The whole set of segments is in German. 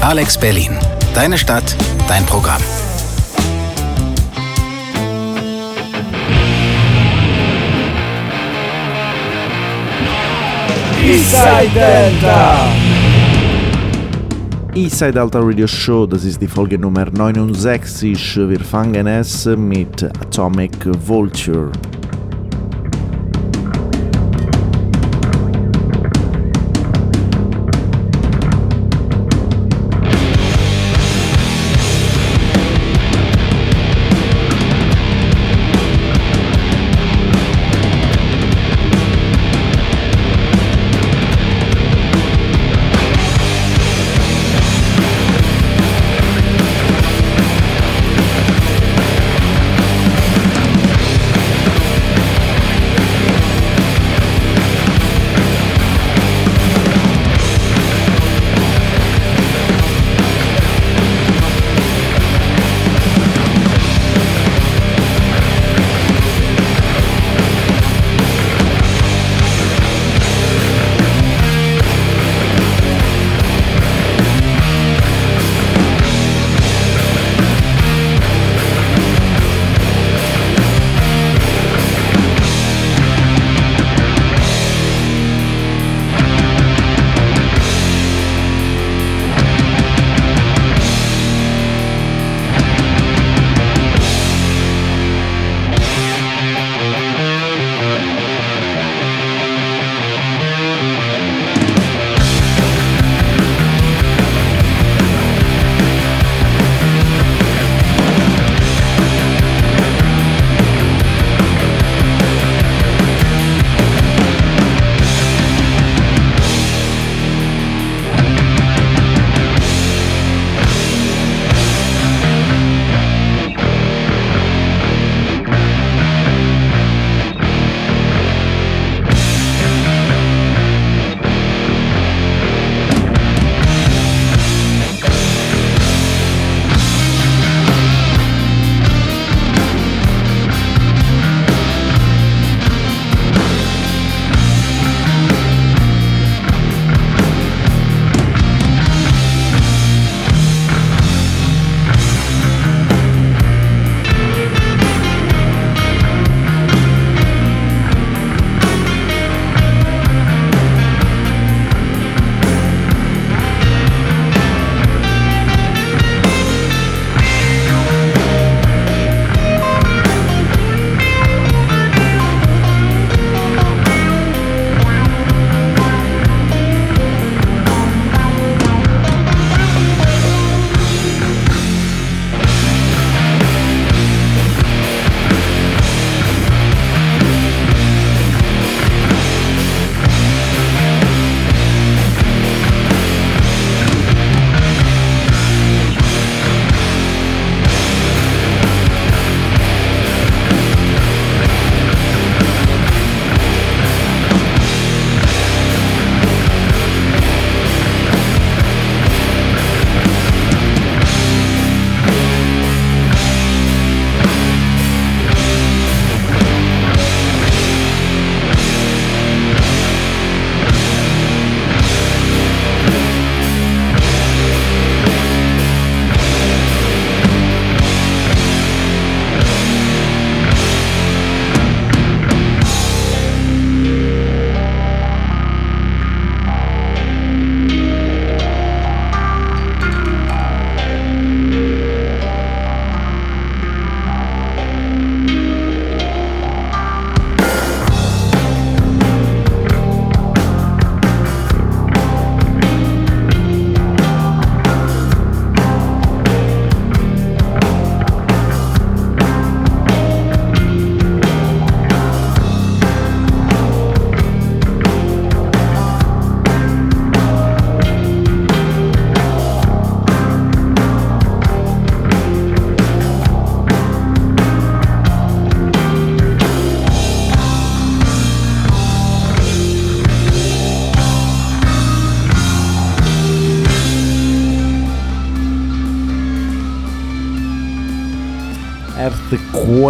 Alex Berlin. Deine Stadt, dein Programm. Eastside Delta! Eastside Alta Radio Show, das ist die Folge Nummer 69. Wir fangen es mit Atomic Vulture.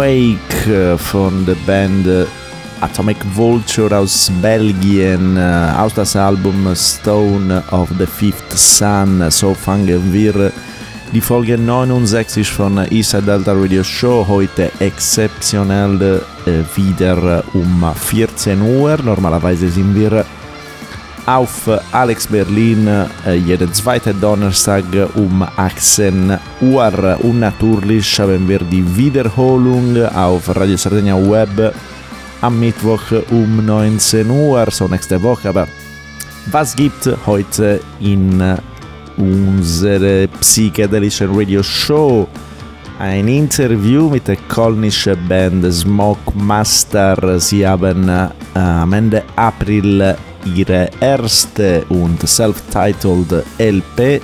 Quake von der Band Atomic Vulture aus Belgien, äh, aus das Album Stone of the Fifth Sun. So fangen wir die Folge 69 von Isa Delta Radio Show. Heute exceptionell äh, wieder um 14 Uhr. Normalerweise sind wir auf Alex Berlin äh, jeden zweiten Donnerstag um 18 Uhr. Und natürlich haben wir die Wiederholung auf Radio Sardegna Web am Mittwoch um 19 Uhr, so nächste Woche. Aber was gibt heute in unserer psychedelischen Radio Show? Ein Interview mit der polnischen Band Smoke Master. Sie haben äh, am Ende April ihre erste und self-titled LP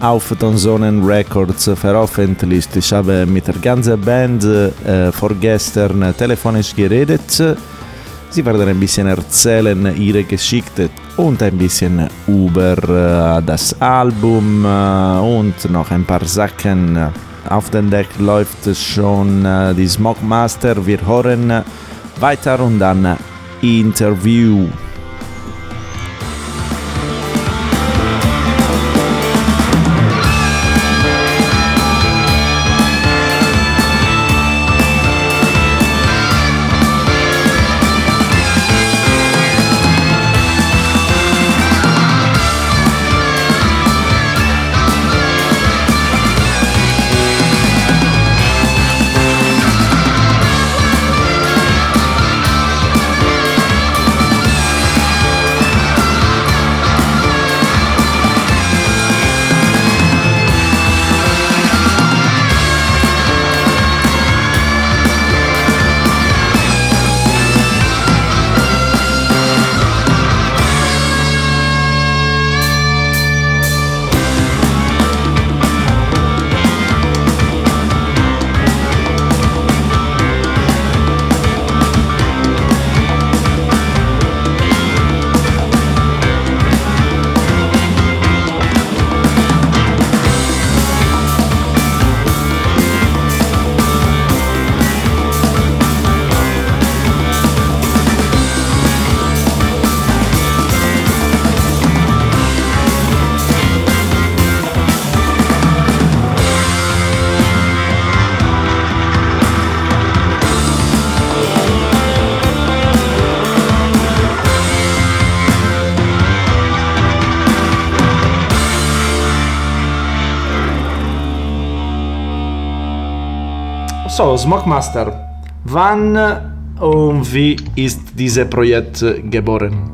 auf Tonsonen Records veröffentlicht. Ich habe mit der ganzen Band äh, vorgestern telefonisch geredet. Sie werden ein bisschen erzählen ihre Geschichte und ein bisschen über äh, das Album äh, und noch ein paar Sachen. Auf dem Deck läuft schon äh, die Smoke Master. Wir hören weiter und dann Interview. So, Smockmaster, wann und wie ist dieses Projekt geboren?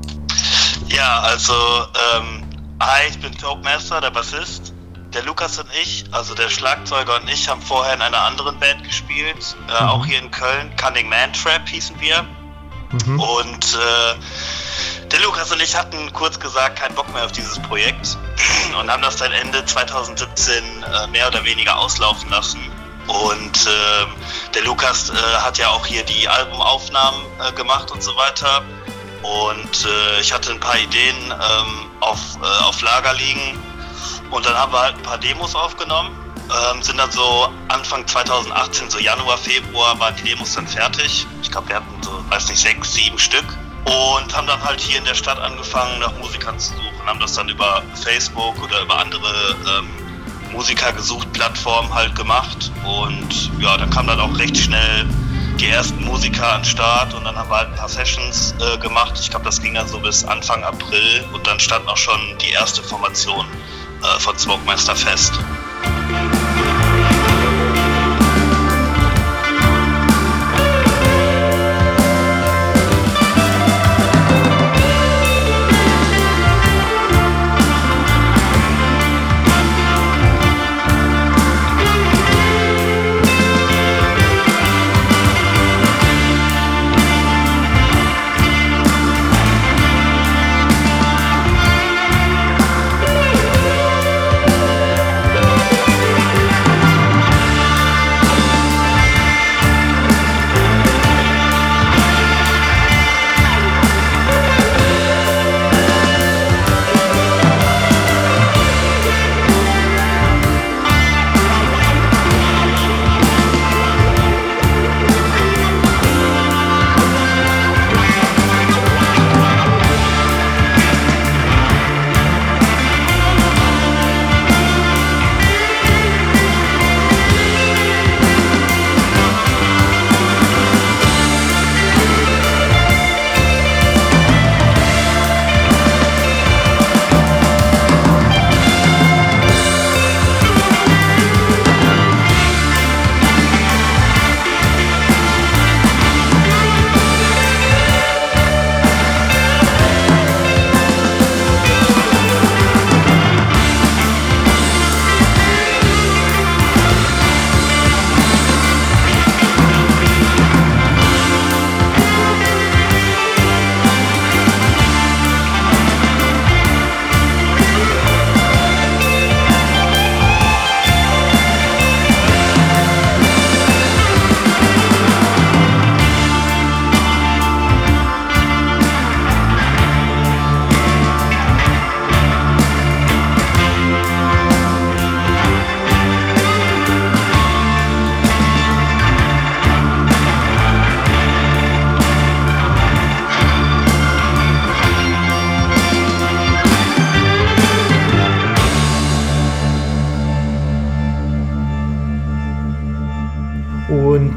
Ja, also, ähm, hi, ich bin Talkmaster, der Bassist. Der Lukas und ich, also der Schlagzeuger und ich, haben vorher in einer anderen Band gespielt, äh, mhm. auch hier in Köln. Cunning Man Trap hießen wir. Mhm. Und äh, der Lukas und ich hatten kurz gesagt keinen Bock mehr auf dieses Projekt und haben das dann Ende 2017 äh, mehr oder weniger auslaufen lassen. Und äh, der Lukas äh, hat ja auch hier die Albumaufnahmen äh, gemacht und so weiter. Und äh, ich hatte ein paar Ideen ähm, auf, äh, auf Lager liegen. Und dann haben wir halt ein paar Demos aufgenommen. Ähm, sind dann so Anfang 2018, so Januar, Februar, waren die Demos dann fertig. Ich glaube, wir hatten so, weiß nicht, sechs, sieben Stück. Und haben dann halt hier in der Stadt angefangen, nach Musikern zu suchen. Haben das dann über Facebook oder über andere ähm, Musiker gesucht Plattform halt gemacht und ja, dann kam dann auch recht schnell die ersten Musiker an den Start und dann haben wir halt ein paar Sessions äh, gemacht. Ich glaube, das ging dann so bis Anfang April und dann stand auch schon die erste Formation äh, von Smokemeister fest.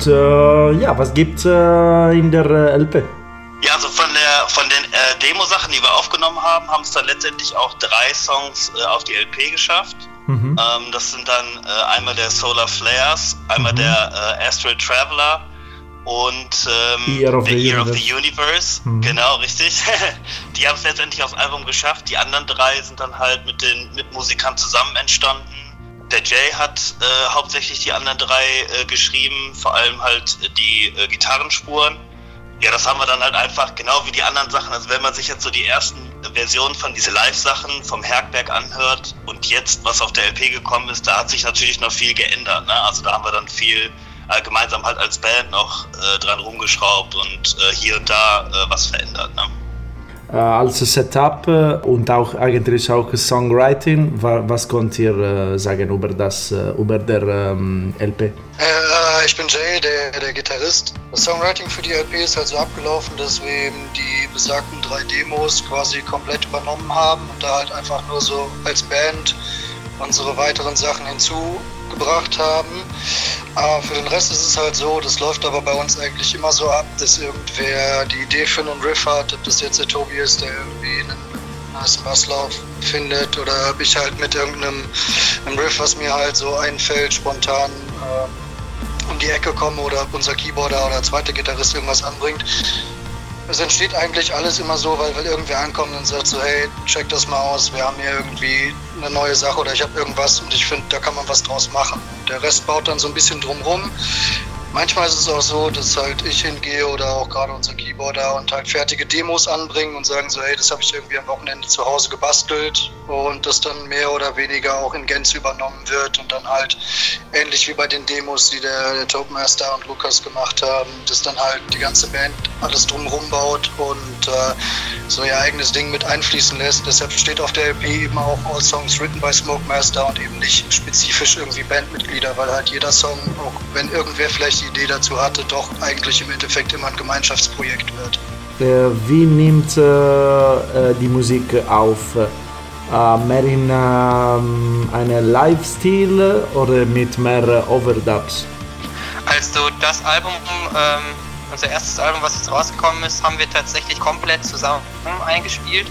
Und äh, ja, was gibt's äh, in der äh, LP? Ja, also von der von den äh, Demo-Sachen, die wir aufgenommen haben, haben es dann letztendlich auch drei Songs äh, auf die LP geschafft. Mhm. Ähm, das sind dann äh, einmal der Solar Flares, einmal mhm. der Astral Traveler und ähm, Year of The Year Universe. of the Universe. Mhm. Genau, richtig. die haben es letztendlich aufs Album geschafft. Die anderen drei sind dann halt mit den Mitmusikern zusammen entstanden. Der Jay hat äh, hauptsächlich die anderen drei äh, geschrieben, vor allem halt die äh, Gitarrenspuren. Ja, das haben wir dann halt einfach genau wie die anderen Sachen. Also wenn man sich jetzt so die ersten Versionen von diese Live-Sachen vom Herkberg anhört und jetzt, was auf der LP gekommen ist, da hat sich natürlich noch viel geändert. Ne? Also da haben wir dann viel äh, gemeinsam halt als Band noch äh, dran rumgeschraubt und äh, hier und da was verändert. Ne? Äh, als Setup äh, und auch eigentlich auch Songwriting, was könnt ihr sagen über das, über der ähm, LP? ich bin Jay, der, der Gitarrist. Das Songwriting für die LP ist halt so abgelaufen, dass wir eben die besagten drei Demos quasi komplett übernommen haben und da halt einfach nur so als Band unsere weiteren Sachen hinzugebracht haben. Aber für den Rest ist es halt so, das läuft aber bei uns eigentlich immer so ab, dass irgendwer die Idee für einen Riff hat, ob das jetzt der Tobi ist, der irgendwie einen nice Basslauf findet oder ob ich halt mit irgendeinem Riff, was mir halt so einfällt, spontan ähm, um die Ecke komme oder ob unser Keyboarder oder zweiter Gitarrist irgendwas anbringt es entsteht eigentlich alles immer so, weil, weil irgendwer ankommt und sagt so, hey, check das mal aus, wir haben hier irgendwie eine neue Sache oder ich habe irgendwas und ich finde, da kann man was draus machen. Der Rest baut dann so ein bisschen drumrum. Manchmal ist es auch so, dass halt ich hingehe oder auch gerade unser Keyboarder und halt fertige Demos anbringen und sagen so, hey, das habe ich irgendwie am Wochenende zu Hause gebastelt und das dann mehr oder weniger auch in Gänze übernommen wird und dann halt ähnlich wie bei den Demos, die der, der Topmaster und Lukas gemacht haben, dass dann halt die ganze Band alles drumherum baut und äh, so ihr eigenes Ding mit einfließen lässt. Deshalb steht auf der LP eben auch All Songs written by Smokemaster und eben nicht spezifisch irgendwie Bandmitglieder, weil halt jeder Song, auch wenn irgendwer vielleicht die Idee dazu hatte, doch eigentlich im Endeffekt immer ein Gemeinschaftsprojekt wird. Äh, wie nimmt äh, äh die Musik auf? Äh, mehr in ähm, einem Live-Stil oder mit mehr Overdubs? Also das Album, ähm, unser erstes Album, was jetzt rausgekommen ist, haben wir tatsächlich komplett zusammen eingespielt.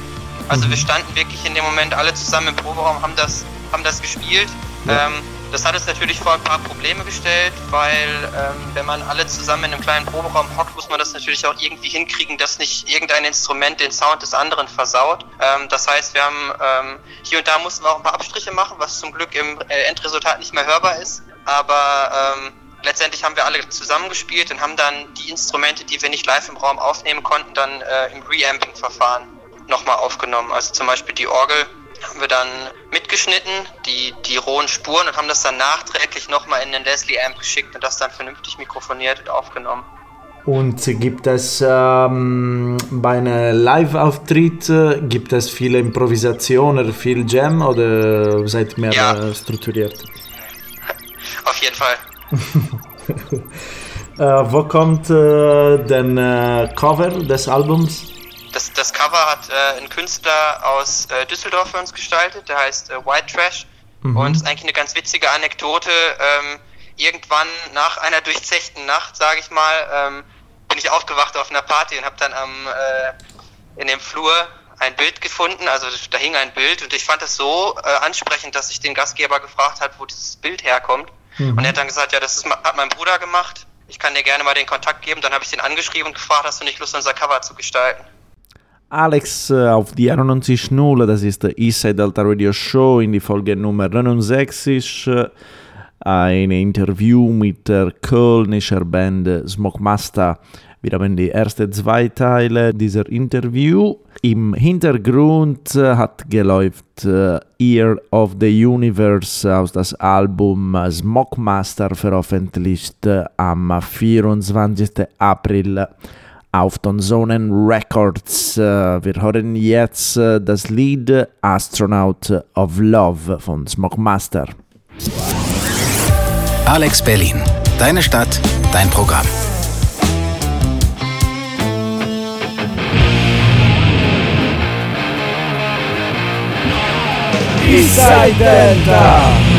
Also mhm. wir standen wirklich in dem Moment alle zusammen im Proberaum, haben das, haben das gespielt. Ja. Ähm, das hat uns natürlich vor ein paar Probleme gestellt, weil ähm, wenn man alle zusammen in einem kleinen Proberaum hockt, muss man das natürlich auch irgendwie hinkriegen, dass nicht irgendein Instrument den Sound des anderen versaut. Ähm, das heißt, wir haben ähm, hier und da mussten wir auch ein paar Abstriche machen, was zum Glück im äh, Endresultat nicht mehr hörbar ist. Aber ähm, letztendlich haben wir alle zusammengespielt und haben dann die Instrumente, die wir nicht live im Raum aufnehmen konnten, dann äh, im Reamping-Verfahren nochmal aufgenommen. Also zum Beispiel die Orgel haben wir dann mitgeschnitten, die, die rohen Spuren und haben das dann nachträglich nochmal in den Leslie Amp geschickt und das dann vernünftig mikrofoniert und aufgenommen. Und gibt es ähm, bei einem Live-Auftritt, äh, gibt es viele Improvisationen, viel Jam oder seid mehr ja. strukturiert? Auf jeden Fall. äh, wo kommt äh, denn äh, Cover des Albums? Das, das Cover hat äh, ein Künstler aus äh, Düsseldorf für uns gestaltet, der heißt äh, White Trash. Mhm. Und ist eigentlich eine ganz witzige Anekdote. Ähm, irgendwann nach einer durchzechten Nacht, sage ich mal, ähm, bin ich aufgewacht auf einer Party und habe dann am äh, in dem Flur ein Bild gefunden, also da hing ein Bild und ich fand das so äh, ansprechend, dass ich den Gastgeber gefragt hat, wo dieses Bild herkommt. Mhm. Und er hat dann gesagt, ja, das ist, hat mein Bruder gemacht. Ich kann dir gerne mal den Kontakt geben. Dann habe ich den angeschrieben und gefragt, hast du nicht Lust, unser Cover zu gestalten? Alex äh, auf die 91.0, das ist der Eastside Delta Radio Show in die Folge Nummer 69. Ein Interview mit der Kölnischer Band Smokemaster. Wir haben die ersten zwei Teile dieser Interview. Im Hintergrund äh, hat geläuft Ear of the Universe aus das Album Smokemaster veröffentlicht am 24. April auf Tonzonen Records. Äh, wir hören jetzt äh, das Lied Astronaut of Love von Smokemaster. Alex Berlin. Deine Stadt, dein Programm. Eastside Delta.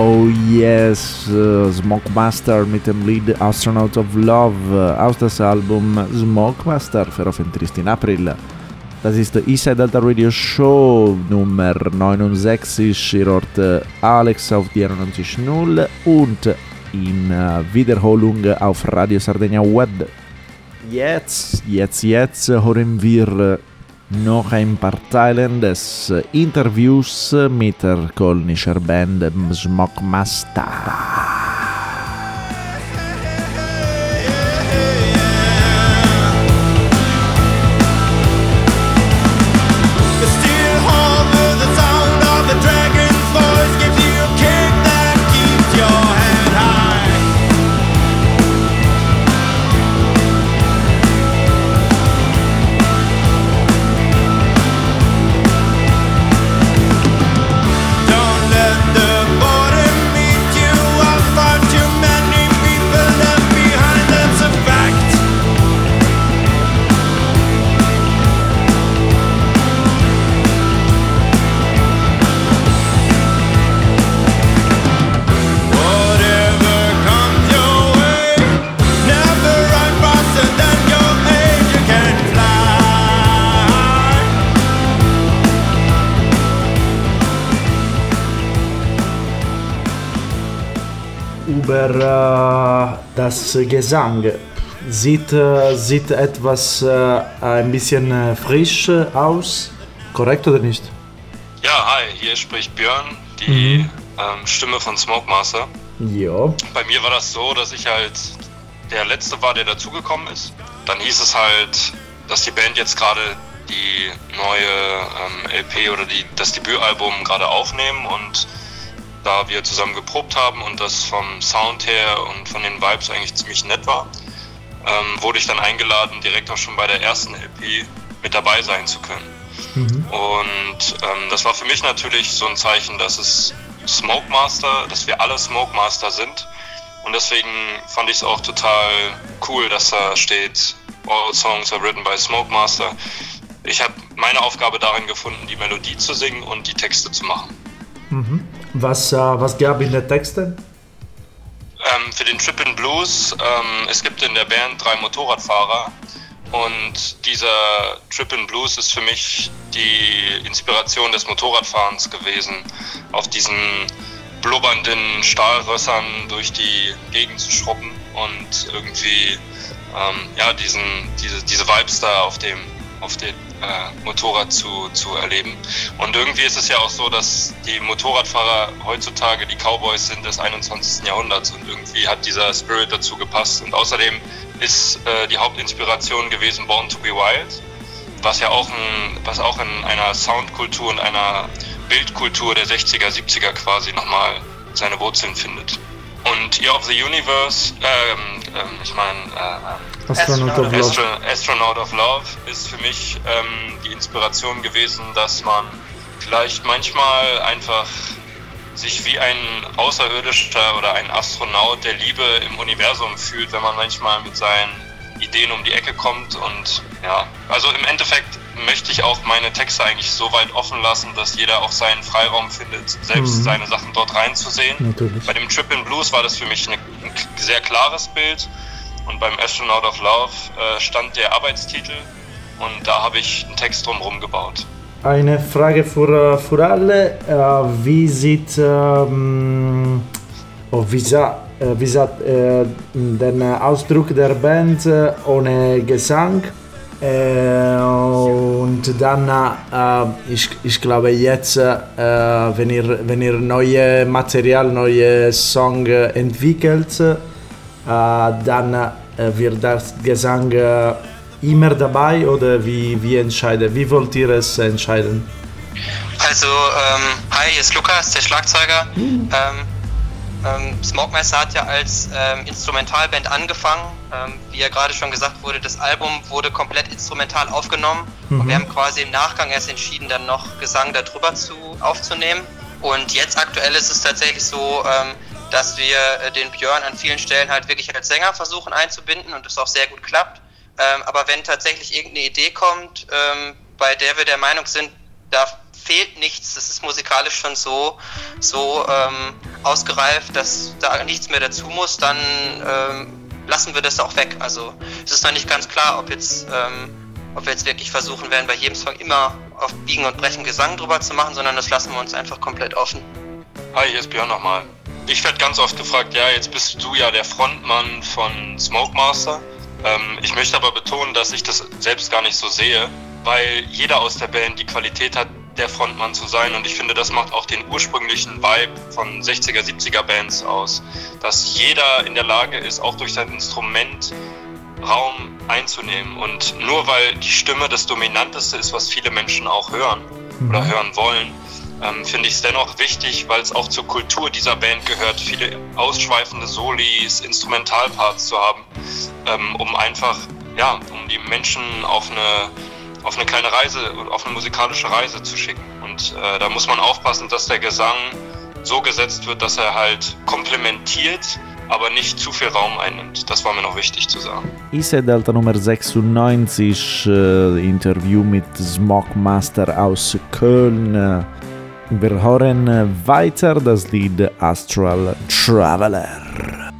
Oh yes, uh, Smokemaster mit dem Lied Astronaut of Love uh, aus das Album Smokemaster veröffentlicht in April. Das ist der Eastside Delta Radio Show Nummer 69. Ihr hört Alex auf die 91.0 und in Wiederholung auf Radio Sardegna Web. Jetzt, jetzt, jetzt hören wir noch ein paar Teile des Interviews mit der kölnischer Band Smokmaster. Über äh, das Gesang. Sieht, äh, sieht etwas äh, ein bisschen frisch aus, korrekt oder nicht? Ja, hi, hier spricht Björn, die mhm. ähm, Stimme von Smoke Master. Ja. Bei mir war das so, dass ich halt der Letzte war, der dazugekommen ist. Dann hieß es halt, dass die Band jetzt gerade die neue ähm, LP oder die, das Debütalbum gerade aufnehmen und da wir zusammen geprobt haben und das vom Sound her und von den Vibes eigentlich ziemlich nett war, ähm, wurde ich dann eingeladen, direkt auch schon bei der ersten LP mit dabei sein zu können. Mhm. Und ähm, das war für mich natürlich so ein Zeichen, dass es Smoke Master, dass wir alle Smoke Master sind. Und deswegen fand ich es auch total cool, dass da steht, All Songs are written by Smoke Master. Ich habe meine Aufgabe darin gefunden, die Melodie zu singen und die Texte zu machen. Mhm. Was, äh, was gab in den Texten? Ähm, für den Trip in Blues, ähm, es gibt in der Band drei Motorradfahrer und dieser Trip in Blues ist für mich die Inspiration des Motorradfahrens gewesen, auf diesen blubbernden Stahlrössern durch die Gegend zu schrubben und irgendwie ähm, ja, diesen, diese, diese Vibes da auf dem, auf den äh, Motorrad zu, zu erleben. Und irgendwie ist es ja auch so, dass die Motorradfahrer heutzutage die Cowboys sind des 21. Jahrhunderts und irgendwie hat dieser Spirit dazu gepasst. Und außerdem ist äh, die Hauptinspiration gewesen Born to be Wild, was ja auch, ein, was auch in einer Soundkultur und einer Bildkultur der 60er, 70er quasi nochmal seine Wurzeln findet. Und Year of the Universe, ähm, ähm, ich meine, äh, Astronaut, of Astro Astronaut of Love ist für mich ähm, die Inspiration gewesen, dass man vielleicht manchmal einfach sich wie ein Außerirdischer oder ein Astronaut der Liebe im Universum fühlt, wenn man manchmal mit seinen Ideen um die Ecke kommt. Und ja, also im Endeffekt möchte ich auch meine Texte eigentlich so weit offen lassen, dass jeder auch seinen Freiraum findet, selbst mhm. seine Sachen dort reinzusehen. Natürlich. Bei dem Trip in Blues war das für mich ein sehr klares Bild und beim Astronaut of Love äh, stand der Arbeitstitel und da habe ich einen Text drumherum gebaut. Eine Frage für, äh, für alle. Äh, wie sieht, ähm, oh, wie sah, äh, wie sah äh, der Ausdruck der Band äh, ohne Gesang? Äh, und dann, äh, ich, ich glaube jetzt, äh, wenn, ihr, wenn ihr neue Material, neue Song entwickelt, äh, dann äh, wird das Gesang äh, immer dabei oder wie, wie entscheidet, wie wollt ihr es entscheiden? Also, ähm, hi, hier ist Lukas, der Schlagzeuger. Mhm. Ähm, ähm, Smoke Master hat ja als ähm, Instrumentalband angefangen. Ähm, wie ja gerade schon gesagt wurde, das Album wurde komplett instrumental aufgenommen. Mhm. Und wir haben quasi im Nachgang erst entschieden, dann noch Gesang darüber zu, aufzunehmen. Und jetzt aktuell ist es tatsächlich so, ähm, dass wir äh, den Björn an vielen Stellen halt wirklich als Sänger versuchen einzubinden und es auch sehr gut klappt. Ähm, aber wenn tatsächlich irgendeine Idee kommt, ähm, bei der wir der Meinung sind, da fehlt nichts, das ist musikalisch schon so, so ähm, ausgereift, dass da nichts mehr dazu muss, dann ähm, lassen wir das auch weg. Also es ist noch nicht ganz klar, ob jetzt, ähm, ob wir jetzt wirklich versuchen werden, bei jedem Song immer auf Biegen und Brechen Gesang drüber zu machen, sondern das lassen wir uns einfach komplett offen. Hi, hier ist Björn nochmal. ich werde ganz oft gefragt, ja, jetzt bist du ja der Frontmann von Smoke Master. Ähm, ich möchte aber betonen, dass ich das selbst gar nicht so sehe, weil jeder aus der Band die Qualität hat, der Frontmann zu sein. Und ich finde, das macht auch den ursprünglichen Vibe von 60er, 70er Bands aus. Dass jeder in der Lage ist, auch durch sein Instrument Raum einzunehmen. Und nur weil die Stimme das Dominanteste ist, was viele Menschen auch hören oder Mhm. hören wollen, ähm, finde ich es dennoch wichtig, weil es auch zur Kultur dieser Band gehört, viele ausschweifende Solis, Instrumentalparts zu haben, ähm, um einfach, ja, um die Menschen auf eine, auf eine kleine Reise, auf eine musikalische Reise zu schicken. Und äh, da muss man aufpassen, dass der Gesang so gesetzt wird, dass er halt komplementiert, aber nicht zu viel Raum einnimmt. Das war mir noch wichtig zu sagen. ISE Delta Nummer 96, äh, Interview mit Smockmaster aus Köln. Wir hören weiter das Lied Astral Traveler.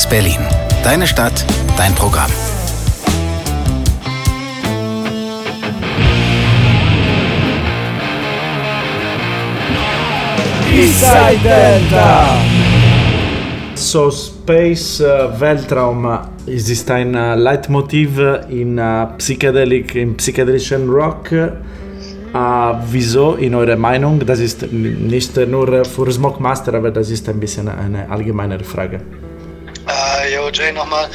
Alex Berlin. Deine Stadt, dein Programm. Eastside Delta. So Space uh, Weltraum ist ein uh, Leitmotiv in uh, Psychedelic, in psychedelischen Rock. Uh, wieso in eurer Meinung? Das ist nicht nur für Smoke Master, aber das ist ein bisschen eine allgemeinere Frage. Jay, nochmal.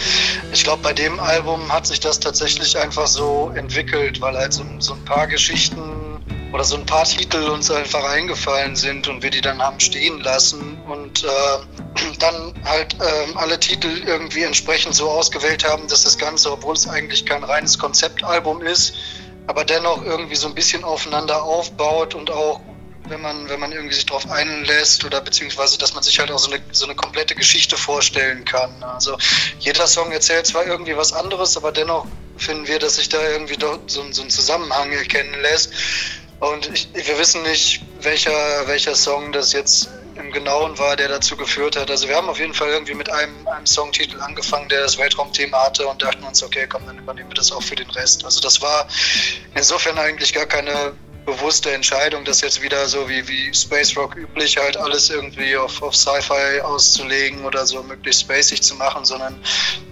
Ich glaube, bei dem Album hat sich das tatsächlich einfach so entwickelt, weil halt so, so ein paar Geschichten oder so ein paar Titel uns einfach eingefallen sind und wir die dann haben stehen lassen und äh, dann halt äh, alle Titel irgendwie entsprechend so ausgewählt haben, dass das Ganze, obwohl es eigentlich kein reines Konzeptalbum ist, aber dennoch irgendwie so ein bisschen aufeinander aufbaut und auch wenn man, wenn man irgendwie sich darauf einlässt oder beziehungsweise, dass man sich halt auch so eine, so eine komplette Geschichte vorstellen kann. Also jeder Song erzählt zwar irgendwie was anderes, aber dennoch finden wir, dass sich da irgendwie doch so, so ein Zusammenhang erkennen lässt. Und ich, wir wissen nicht, welcher, welcher Song das jetzt im Genauen war, der dazu geführt hat. Also wir haben auf jeden Fall irgendwie mit einem, einem Songtitel angefangen, der das Weltraumthema hatte und dachten uns, okay, komm, dann übernehmen wir das auch für den Rest. Also das war insofern eigentlich gar keine bewusste Entscheidung, das jetzt wieder so wie, wie Space Rock üblich halt alles irgendwie auf, auf Sci-Fi auszulegen oder so möglichst spacig zu machen, sondern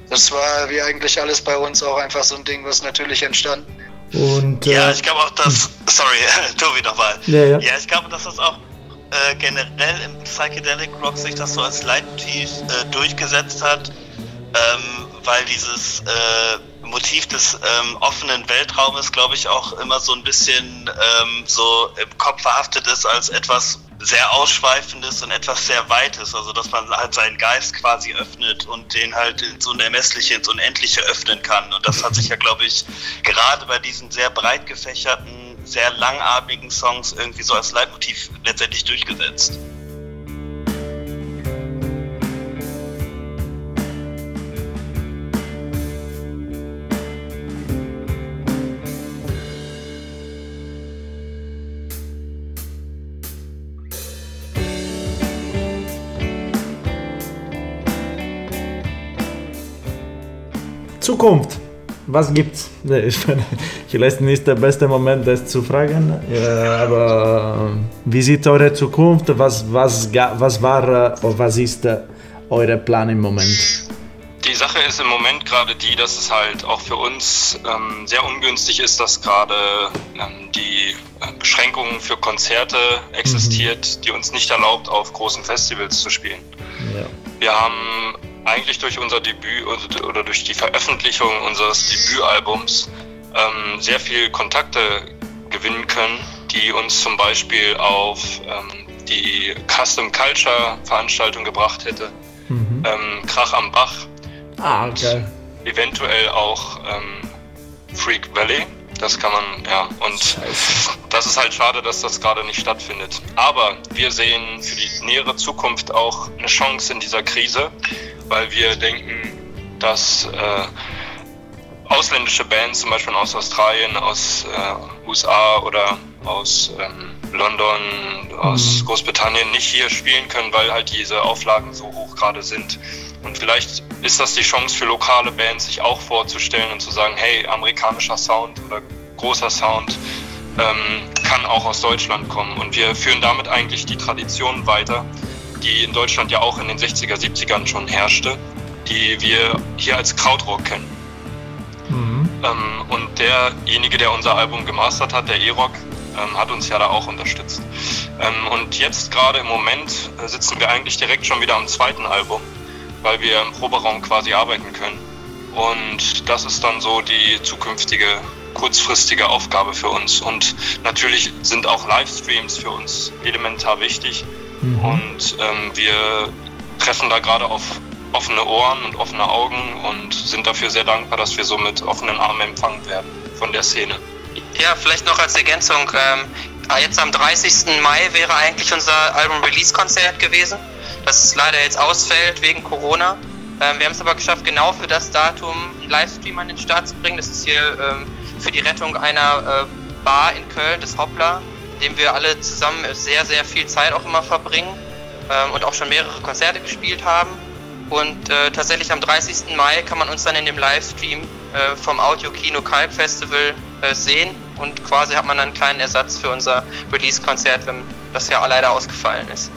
das war wie eigentlich alles bei uns auch einfach so ein Ding, was natürlich entstanden ist. Und, Ja, äh, ich glaube auch, dass. Sorry, Tobi nochmal. Ja, ja. Ja, ich glaube, dass das auch äh, generell im Psychedelic Rock sich das so als Leitmotiv äh, durchgesetzt hat, ähm, weil dieses äh, Motiv des ähm, offenen Weltraumes, glaube ich, auch immer so ein bisschen ähm, so im Kopf verhaftet ist als etwas sehr Ausschweifendes und etwas sehr Weites. Also, dass man halt seinen Geist quasi öffnet und den halt ins Unermessliche, ins Unendliche öffnen kann. Und das hat sich ja, glaube ich, gerade bei diesen sehr breit gefächerten, sehr langatmigen Songs irgendwie so als Leitmotiv letztendlich durchgesetzt. Zukunft. Was gibt's? Ich meine, vielleicht nicht der beste Moment, das zu fragen, aber äh, wie sieht eure Zukunft? Was, was, was war äh, oder was ist äh, euer Plan im Moment? Die Sache ist im Moment gerade die, dass es halt auch für uns ähm, sehr ungünstig ist, dass gerade ähm, die äh, Beschränkungen für Konzerte existiert, die uns nicht erlaubt, auf großen Festivals zu spielen. Ja. Wir haben eigentlich durch unser Debüt oder- durch die Veröffentlichung unseres Debütalbums ähm, sehr viel Kontakte gewinnen können, die uns zum Beispiel auf ähm, die Custom Culture Veranstaltung gebracht hätte, Mhm. ähm, Krach am Bach, Ah, okay. eventuell auch ähm, Freak Valley. Das kann man, ja, und das ist halt schade, dass das gerade nicht stattfindet. Aber wir sehen für die nähere Zukunft auch eine Chance in dieser Krise, weil wir denken, dass äh, ausländische Bands, zum Beispiel aus Australien, aus äh, USA oder aus ähm, London, aus Mhm. Großbritannien nicht hier spielen können, weil halt diese Auflagen so hoch gerade sind. Und vielleicht ist das die Chance für lokale Bands, sich auch vorzustellen und zu sagen, hey, amerikanischer Sound oder großer Sound ähm, kann auch aus Deutschland kommen. Und wir führen damit eigentlich die Tradition weiter, die in Deutschland ja auch in den 60er, 70ern schon herrschte, die wir hier als Krautrock kennen. Mhm. Ähm, und derjenige, der unser Album gemastert hat, der E-Rock, ähm, hat uns ja da auch unterstützt. Ähm, und jetzt gerade im Moment äh, sitzen wir eigentlich direkt schon wieder am zweiten Album, weil wir im Proberaum quasi arbeiten können. Und das ist dann so die zukünftige kurzfristige Aufgabe für uns. Und natürlich sind auch Livestreams für uns elementar wichtig. Mhm. Und ähm, wir treffen da gerade auf offene Ohren und offene Augen und sind dafür sehr dankbar, dass wir so mit offenen Armen empfangen werden von der Szene. Ja, vielleicht noch als Ergänzung. Ähm, jetzt am 30. Mai wäre eigentlich unser Album-Release-Konzert gewesen, das leider jetzt ausfällt wegen Corona. Ähm, wir haben es aber geschafft, genau für das Datum einen Livestream an den Start zu bringen. Das ist hier ähm, für die Rettung einer äh, Bar in Köln, das Hoppla, dem wir alle zusammen sehr, sehr viel Zeit auch immer verbringen ähm, und auch schon mehrere Konzerte gespielt haben. Und äh, tatsächlich am 30. Mai kann man uns dann in dem Livestream äh, vom Audio Kino Kalb Festival äh, sehen und quasi hat man dann einen kleinen Ersatz für unser Release-Konzert, wenn das ja leider ausgefallen ist.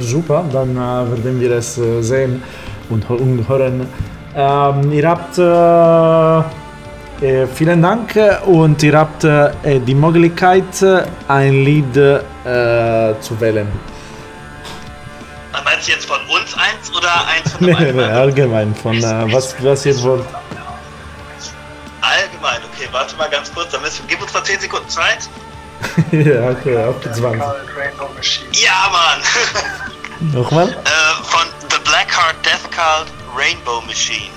Super, dann äh, werden wir es äh, sehen und, und hören. Ähm, ihr habt äh, vielen Dank und ihr habt äh, die Möglichkeit, ein Lied äh, zu wählen. Meinst du jetzt von uns eins oder eins von Nee, dem nee, allgemein, von äh, was, was ihr wollt. Allgemein, okay, warte mal ganz kurz, dann müssen, gib uns mal 10 Sekunden Zeit. ja, okay, auf die 20. Rainbow Machine. Ja, Mann! Nochmal? äh, von The Blackheart Death Cult Rainbow Machine.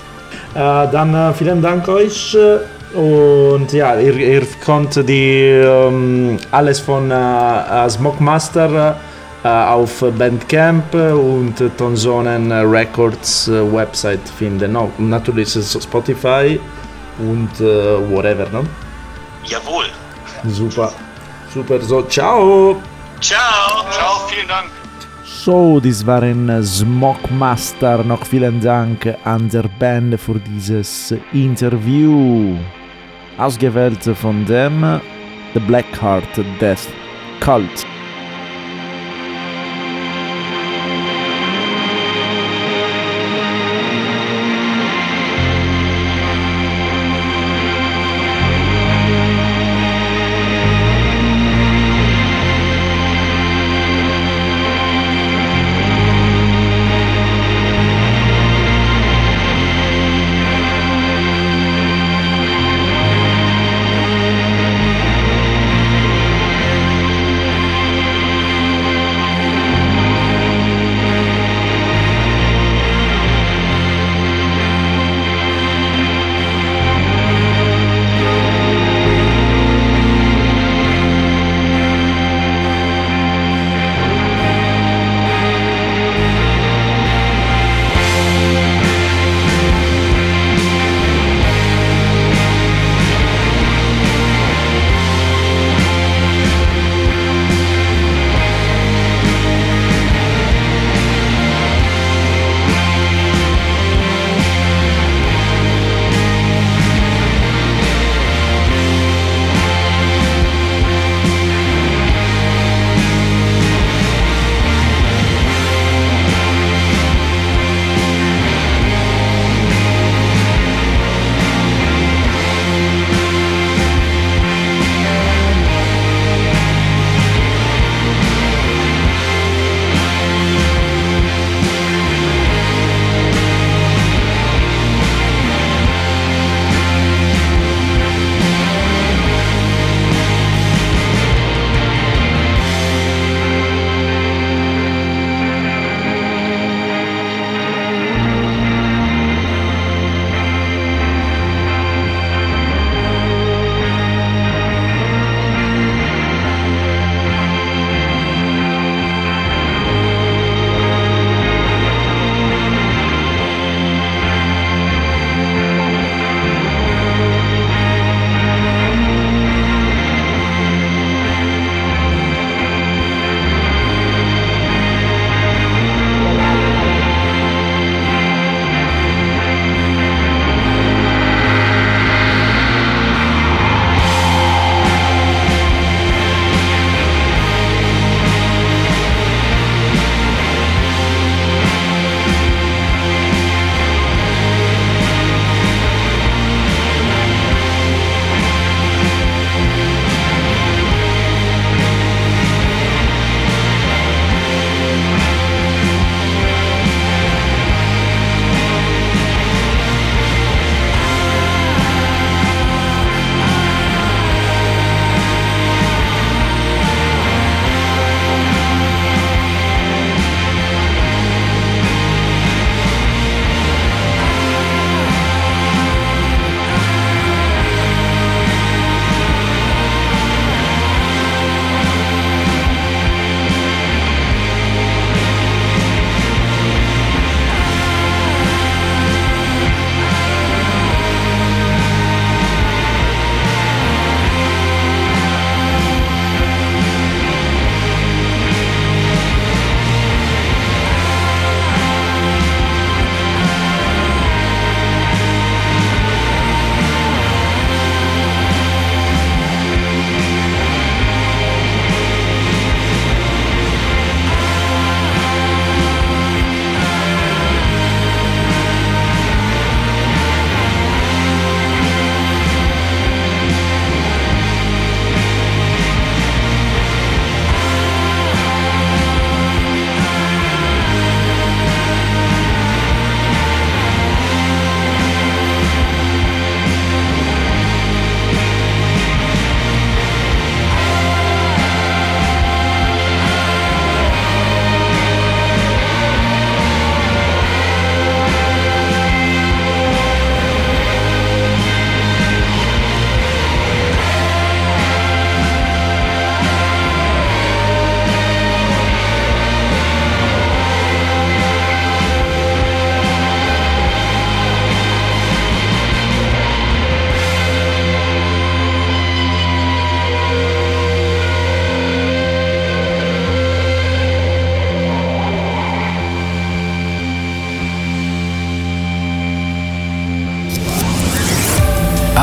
Äh, dann äh, vielen Dank euch äh, und ja, ihr, ihr könnt die ähm, alles von äh, Smokemaster äh, auf Bandcamp und Tonsonen Records äh, Website finden. No, natürlich Spotify und äh, whatever, ne? Jawohl. Super, super, so, ciao! Ciao! Ciao, vielen Dank. So, das waren Smokemaster. Noch vielen Dank an der Band für dieses Interview. Ausgewählt von dem The Blackheart Death Cult.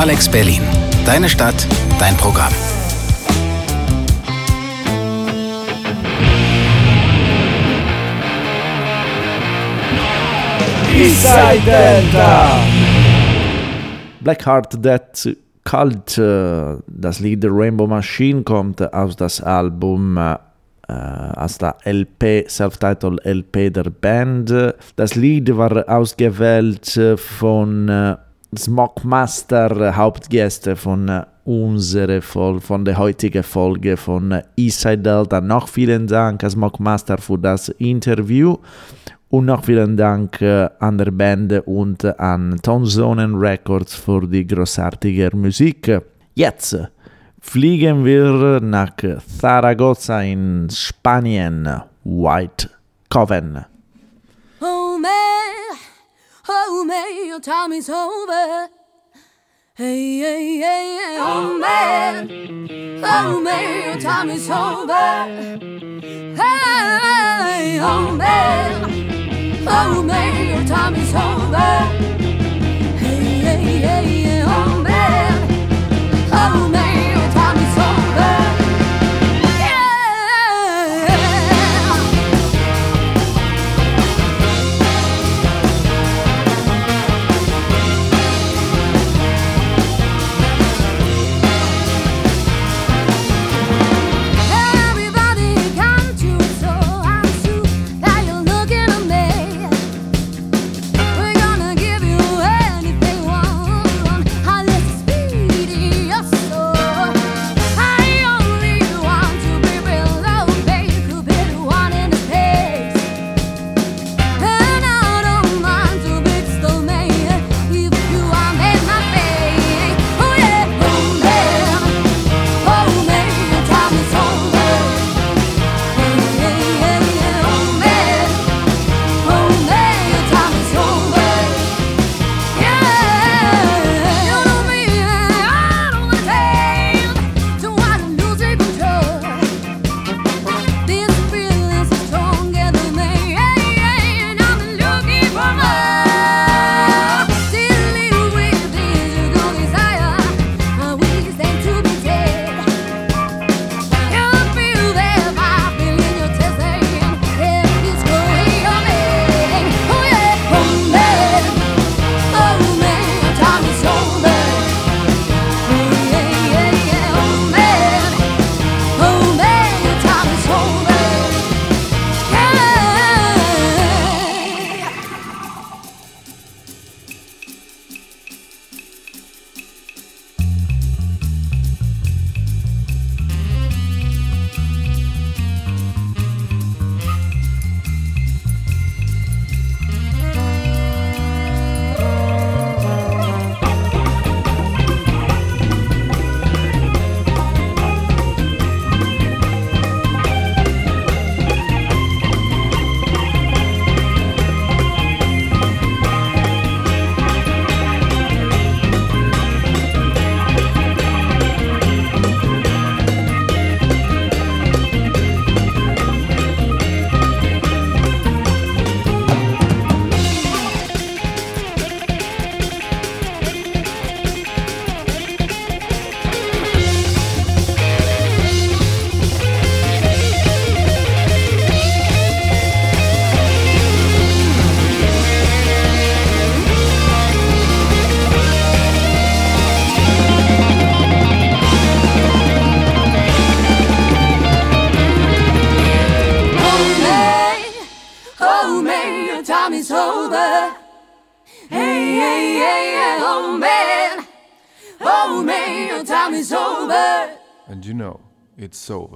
Alex Berlin. Deine Stadt, dein Programm. Eastside Delta. Black Heart Death Cult, äh, das Lied Rainbow Machine kommt aus das Album äh, aus der LP, Self-Titled LP der Band. Das Lied war ausgewählt von äh, Smockmaster, Hauptgäste von unserer Folge, von der heutigen Folge von Eastside Delta. Noch vielen Dank, Smockmaster, für das Interview. Und noch vielen Dank äh, an der Band und an Tonzonen Records für die großartige Musik. Jetzt fliegen wir nach Zaragoza in Spanien. White Coven. Oh man, oh man, your time is over. Hey, hey, hey, hey, oh man, oh man, your time is over. Hey, oh man. Oh man, your time is over. Hey, hey, hey, it so.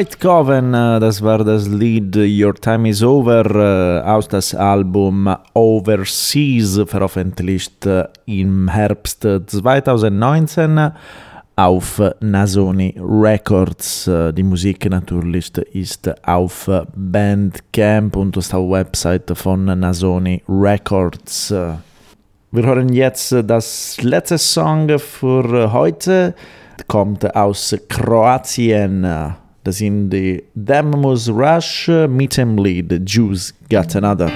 White Coven, äh, das war das Lied Your Time is Over äh, aus das Album Overseas, veröffentlicht äh, im Herbst 2019 auf Nasoni Records. Die Musik natürlich ist auf Bandcamp und auf der Website von Nasoni Records. Wir hören jetzt das letzte Song für heute. Kommt aus Kroatien. Das sind die Demus Rush mit dem Lied Jews Got Another.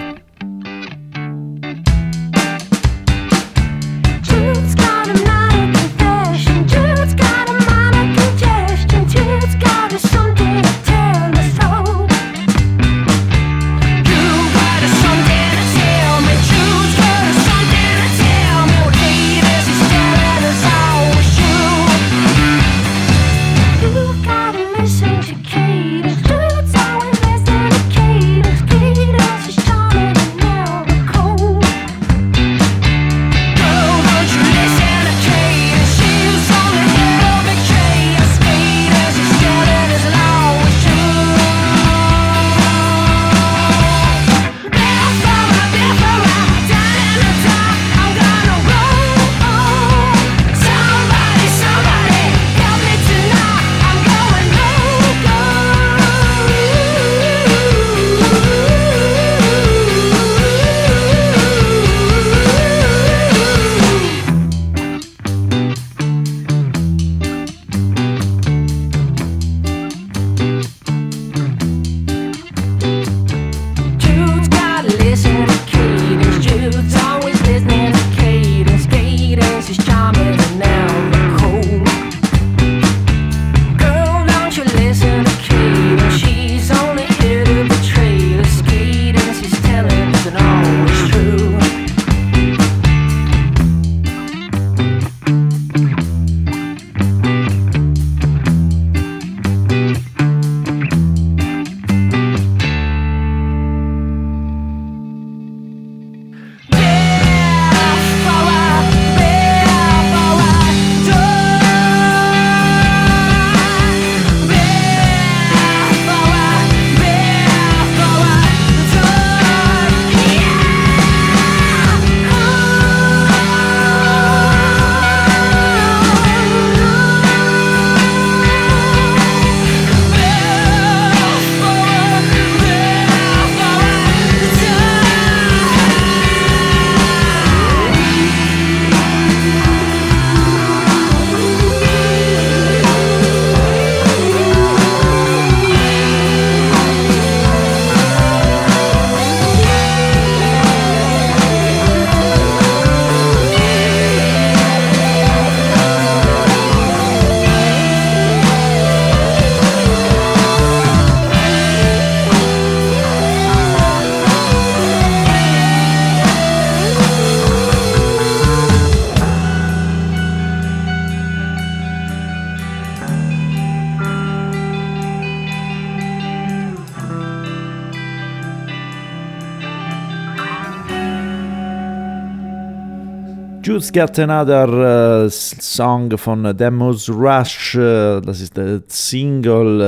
Jude's Got Another äh, Song von Demos Rush, äh, das ist der Single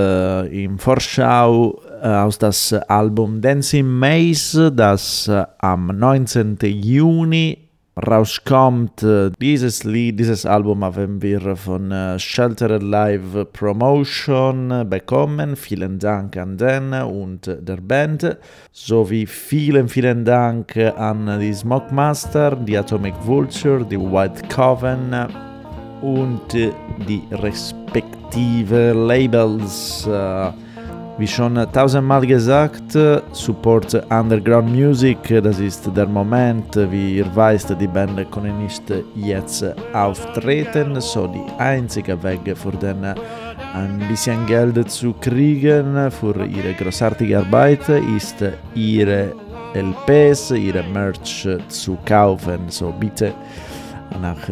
äh, im Vorschau äh, aus das Album Dancing Maze, das äh, am 19. Juni rauskommt. Äh, Dieses Lied, dieses Album haben wir von äh, Shelter Live Promotion äh, bekommen. Vielen Dank an den und der Band, sowie vielen, vielen Dank an die Smokemaster, die Atomic Vulture, die White Coven und die respektive Labels. Wie schon tausendmal gesagt, Support Underground Music, das ist der Moment, wie ihr weißt, die Band können nicht jetzt auftreten, so die einzige Weg für den ein bisschen Geld zu kriegen für ihre großartige Arbeit ist ihre LPs, ihre Merch zu kaufen, so bitte nach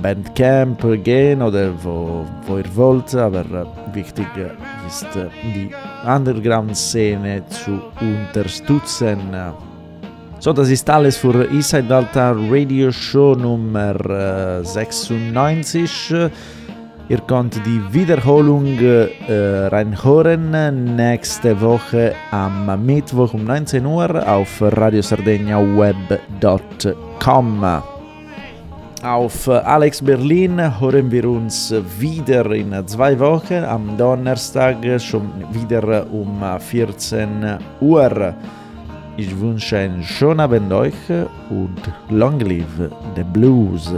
Bandcamp gehen oder wo, wo ihr wollt, aber wichtig ist die Underground-Szene zu unterstützen. So, das ist alles für Inside Delta Radio Show Nummer äh, 96. Ihr könnt die Wiederholung äh, reinhören nächste Woche am Mittwoch um 19 Uhr auf radiosardegnaweb.com. Sardegna Web.com auf äh, Alex Berlin hören wir uns wieder in zwei Wochen am Donnerstag schon wieder um 14 Uhr. Ich wünsche einen schönen Abend euch und long live the blues.